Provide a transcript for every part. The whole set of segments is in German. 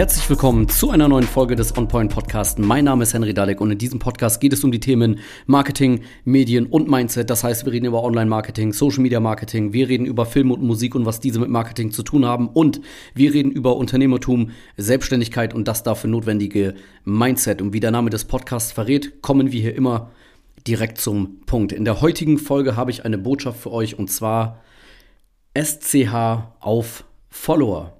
Herzlich willkommen zu einer neuen Folge des OnPoint Podcast. Mein Name ist Henry Dalek und in diesem Podcast geht es um die Themen Marketing, Medien und Mindset. Das heißt, wir reden über Online-Marketing, Social Media Marketing, wir reden über Film und Musik und was diese mit Marketing zu tun haben und wir reden über Unternehmertum, Selbstständigkeit und das dafür notwendige Mindset. Und wie der Name des Podcasts verrät, kommen wir hier immer direkt zum Punkt. In der heutigen Folge habe ich eine Botschaft für euch und zwar SCH auf Follower.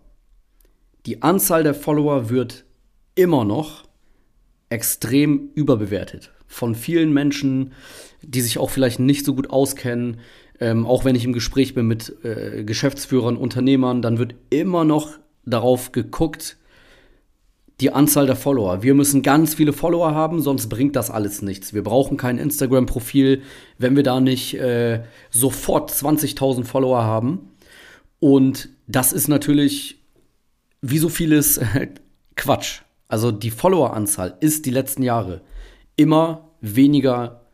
Die Anzahl der Follower wird immer noch extrem überbewertet. Von vielen Menschen, die sich auch vielleicht nicht so gut auskennen. Ähm, auch wenn ich im Gespräch bin mit äh, Geschäftsführern, Unternehmern, dann wird immer noch darauf geguckt, die Anzahl der Follower. Wir müssen ganz viele Follower haben, sonst bringt das alles nichts. Wir brauchen kein Instagram-Profil, wenn wir da nicht äh, sofort 20.000 Follower haben. Und das ist natürlich wie so vieles Quatsch. Also die Followeranzahl ist die letzten Jahre immer weniger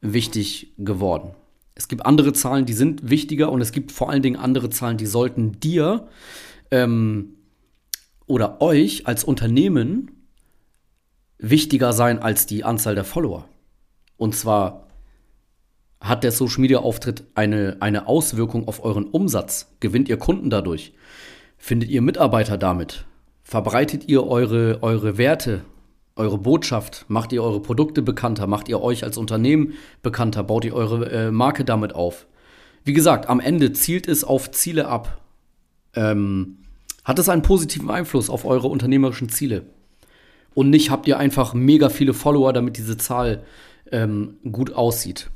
wichtig geworden. Es gibt andere Zahlen, die sind wichtiger und es gibt vor allen Dingen andere Zahlen, die sollten dir ähm, oder euch als Unternehmen wichtiger sein als die Anzahl der Follower. Und zwar hat der Social Media Auftritt eine, eine Auswirkung auf euren Umsatz? Gewinnt ihr Kunden dadurch? Findet ihr Mitarbeiter damit? Verbreitet ihr eure, eure Werte, eure Botschaft? Macht ihr eure Produkte bekannter? Macht ihr euch als Unternehmen bekannter? Baut ihr eure äh, Marke damit auf? Wie gesagt, am Ende zielt es auf Ziele ab. Ähm, hat es einen positiven Einfluss auf eure unternehmerischen Ziele? Und nicht habt ihr einfach mega viele Follower, damit diese Zahl ähm, gut aussieht.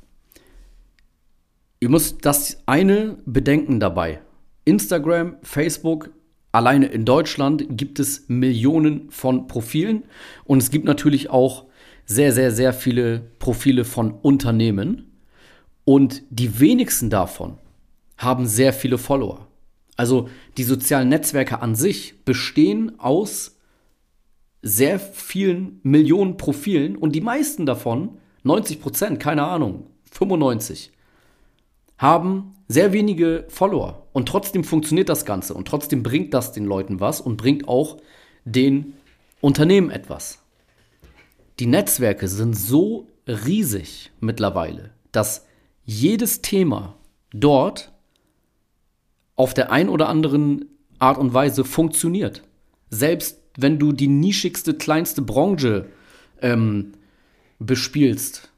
Ihr müsst das eine bedenken dabei. Instagram, Facebook, alleine in Deutschland gibt es Millionen von Profilen. Und es gibt natürlich auch sehr, sehr, sehr viele Profile von Unternehmen. Und die wenigsten davon haben sehr viele Follower. Also die sozialen Netzwerke an sich bestehen aus sehr vielen Millionen Profilen. Und die meisten davon, 90 Prozent, keine Ahnung, 95, haben sehr wenige Follower. Und trotzdem funktioniert das Ganze. Und trotzdem bringt das den Leuten was und bringt auch den Unternehmen etwas. Die Netzwerke sind so riesig mittlerweile, dass jedes Thema dort auf der ein oder anderen Art und Weise funktioniert. Selbst wenn du die nischigste, kleinste Branche ähm, bespielst,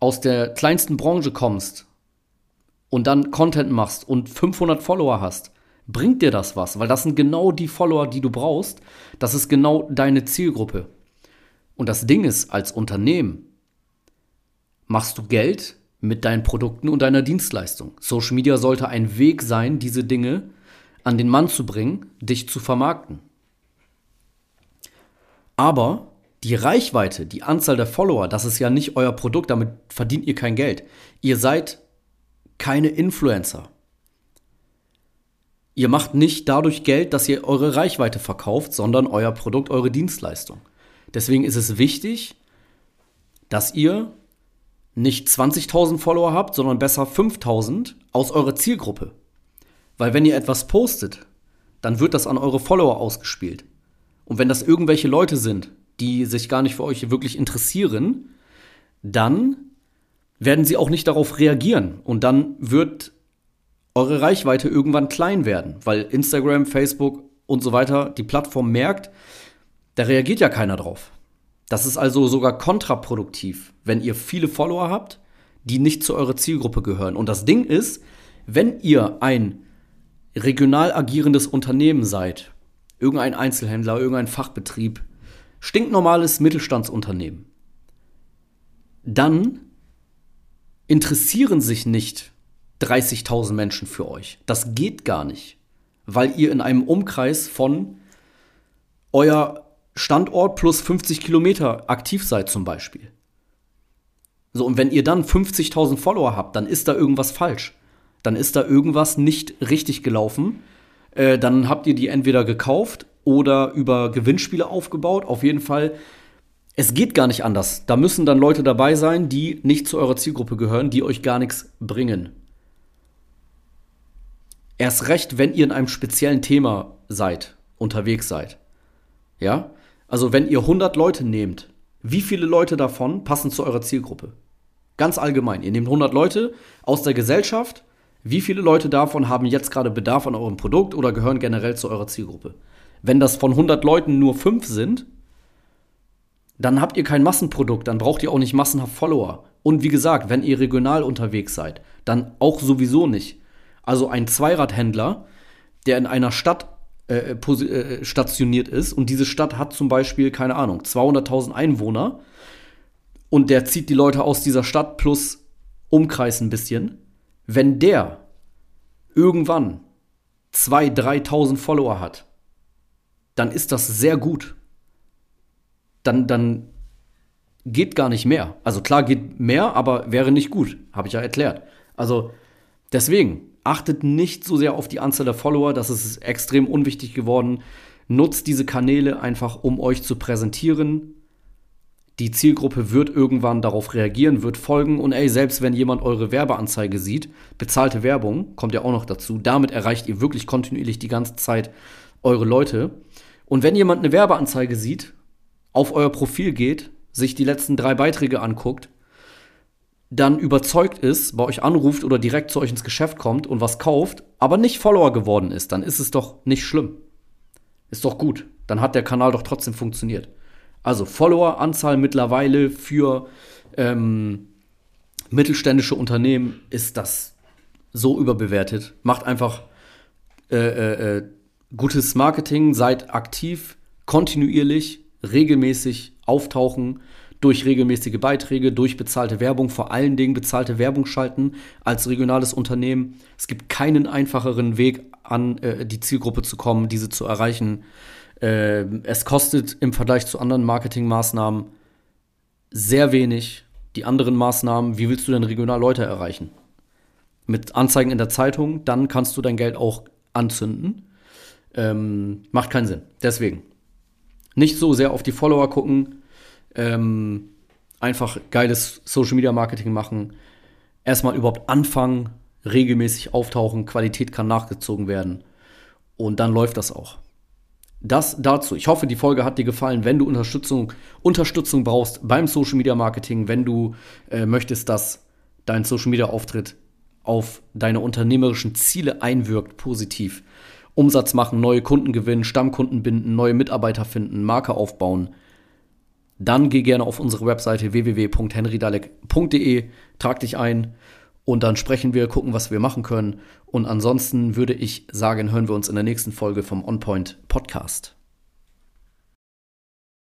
aus der kleinsten Branche kommst und dann Content machst und 500 Follower hast, bringt dir das was? Weil das sind genau die Follower, die du brauchst. Das ist genau deine Zielgruppe. Und das Ding ist, als Unternehmen machst du Geld mit deinen Produkten und deiner Dienstleistung. Social Media sollte ein Weg sein, diese Dinge an den Mann zu bringen, dich zu vermarkten. Aber die Reichweite, die Anzahl der Follower, das ist ja nicht euer Produkt, damit verdient ihr kein Geld. Ihr seid keine Influencer. Ihr macht nicht dadurch Geld, dass ihr eure Reichweite verkauft, sondern euer Produkt, eure Dienstleistung. Deswegen ist es wichtig, dass ihr nicht 20.000 Follower habt, sondern besser 5.000 aus eurer Zielgruppe. Weil wenn ihr etwas postet, dann wird das an eure Follower ausgespielt. Und wenn das irgendwelche Leute sind, die sich gar nicht für euch wirklich interessieren, dann werden sie auch nicht darauf reagieren. Und dann wird eure Reichweite irgendwann klein werden, weil Instagram, Facebook und so weiter die Plattform merkt, da reagiert ja keiner drauf. Das ist also sogar kontraproduktiv, wenn ihr viele Follower habt, die nicht zu eurer Zielgruppe gehören. Und das Ding ist, wenn ihr ein regional agierendes Unternehmen seid, irgendein Einzelhändler, irgendein Fachbetrieb, stinknormales Mittelstandsunternehmen, dann interessieren sich nicht 30.000 Menschen für euch. Das geht gar nicht, weil ihr in einem Umkreis von euer Standort plus 50 Kilometer aktiv seid zum Beispiel. So, und wenn ihr dann 50.000 Follower habt, dann ist da irgendwas falsch. Dann ist da irgendwas nicht richtig gelaufen. Äh, dann habt ihr die entweder gekauft oder über Gewinnspiele aufgebaut. Auf jeden Fall es geht gar nicht anders. Da müssen dann Leute dabei sein, die nicht zu eurer Zielgruppe gehören, die euch gar nichts bringen. Erst recht, wenn ihr in einem speziellen Thema seid, unterwegs seid. Ja? Also wenn ihr 100 Leute nehmt, wie viele Leute davon passen zu eurer Zielgruppe? Ganz allgemein. Ihr nehmt 100 Leute aus der Gesellschaft. Wie viele Leute davon haben jetzt gerade Bedarf an eurem Produkt oder gehören generell zu eurer Zielgruppe? Wenn das von 100 Leuten nur 5 sind, dann habt ihr kein Massenprodukt, dann braucht ihr auch nicht massenhaft Follower. Und wie gesagt, wenn ihr regional unterwegs seid, dann auch sowieso nicht. Also ein Zweiradhändler, der in einer Stadt äh, äh, stationiert ist und diese Stadt hat zum Beispiel, keine Ahnung, 200.000 Einwohner und der zieht die Leute aus dieser Stadt plus Umkreis ein bisschen. Wenn der irgendwann 2.000, 3.000 Follower hat, dann ist das sehr gut. Dann, dann geht gar nicht mehr. Also klar geht mehr, aber wäre nicht gut, habe ich ja erklärt. Also deswegen, achtet nicht so sehr auf die Anzahl der Follower, das ist extrem unwichtig geworden. Nutzt diese Kanäle einfach, um euch zu präsentieren. Die Zielgruppe wird irgendwann darauf reagieren, wird folgen und ey, selbst wenn jemand eure Werbeanzeige sieht, bezahlte Werbung, kommt ja auch noch dazu, damit erreicht ihr wirklich kontinuierlich die ganze Zeit eure Leute. Und wenn jemand eine Werbeanzeige sieht, auf euer Profil geht, sich die letzten drei Beiträge anguckt, dann überzeugt ist, bei euch anruft oder direkt zu euch ins Geschäft kommt und was kauft, aber nicht Follower geworden ist, dann ist es doch nicht schlimm. Ist doch gut. Dann hat der Kanal doch trotzdem funktioniert. Also Followeranzahl mittlerweile für ähm, mittelständische Unternehmen ist das so überbewertet. Macht einfach äh, äh, äh gutes Marketing, seid aktiv, kontinuierlich, regelmäßig auftauchen durch regelmäßige Beiträge, durch bezahlte Werbung, vor allen Dingen bezahlte Werbung schalten als regionales Unternehmen. Es gibt keinen einfacheren Weg, an äh, die Zielgruppe zu kommen, diese zu erreichen. Äh, es kostet im Vergleich zu anderen Marketingmaßnahmen sehr wenig. Die anderen Maßnahmen, wie willst du denn regional Leute erreichen? Mit Anzeigen in der Zeitung, dann kannst du dein Geld auch anzünden. Ähm, macht keinen Sinn. Deswegen nicht so sehr auf die Follower gucken, ähm, einfach geiles Social Media Marketing machen, erstmal überhaupt anfangen, regelmäßig auftauchen, Qualität kann nachgezogen werden und dann läuft das auch. Das dazu. Ich hoffe, die Folge hat dir gefallen. Wenn du Unterstützung, Unterstützung brauchst beim Social Media Marketing, wenn du äh, möchtest, dass dein Social Media Auftritt auf deine unternehmerischen Ziele einwirkt, positiv, Umsatz machen, neue Kunden gewinnen, Stammkunden binden, neue Mitarbeiter finden, Marke aufbauen, dann geh gerne auf unsere Webseite www.henrydalek.de, trag dich ein und dann sprechen wir, gucken, was wir machen können. Und ansonsten würde ich sagen, hören wir uns in der nächsten Folge vom OnPoint Podcast.